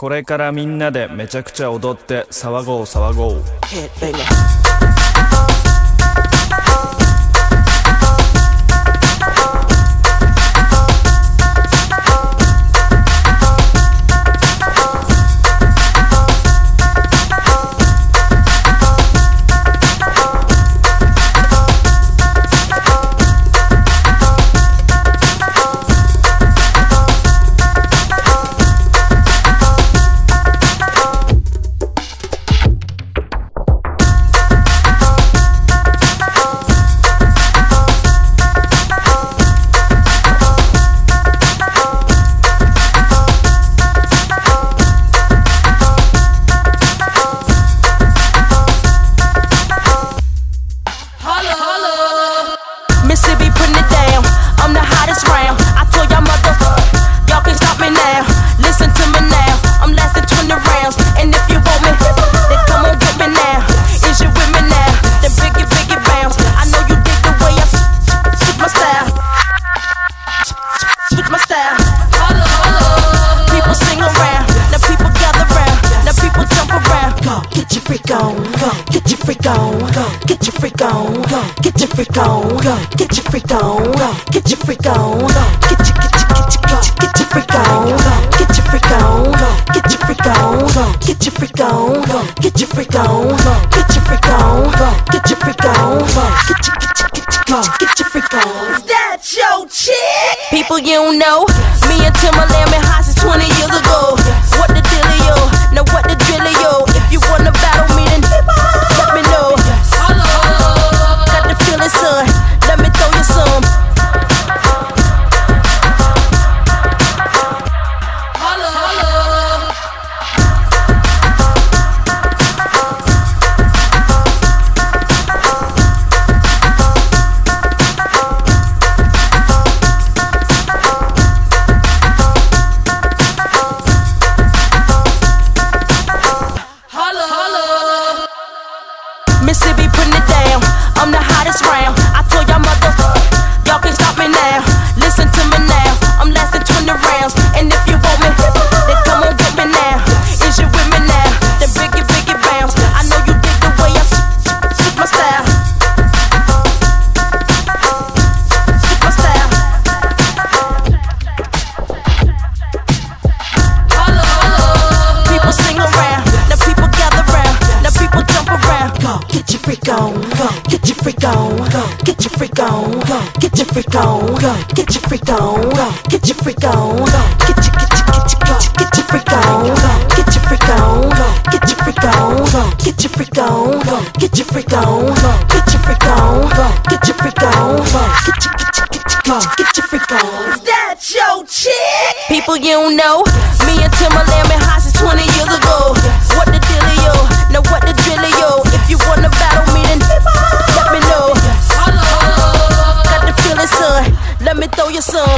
これからみんなでめちゃくちゃ踊って騒ごう騒ごう。Hottest round. I told y'all mother, freak on. Get your freak on. Get your freak on. Get your freak on. Get your freak on. Get your get your get your get your get your freak on. Get your freak on. Get your freak on. Get your freak on. Get your freak on. Get your freak on. Get your freak on. Get your get your get your get your freak on. Is that your chick? People you know. Me and Timbaland been hot since 20 years ago. Get your freak on, go, get your freak on, go, get your freak on, go, get your freak on, go, get your freak on, go, get your freak on, go, get your get your get your get your get your freak on, go, get your freak on, go, get your freak on, go, get your freak on, go, get your freak on, go, get your freak on, go, get your freak on, go, get your get your get your go, get your freak on. Is that your chick? People you don't know, me your soul.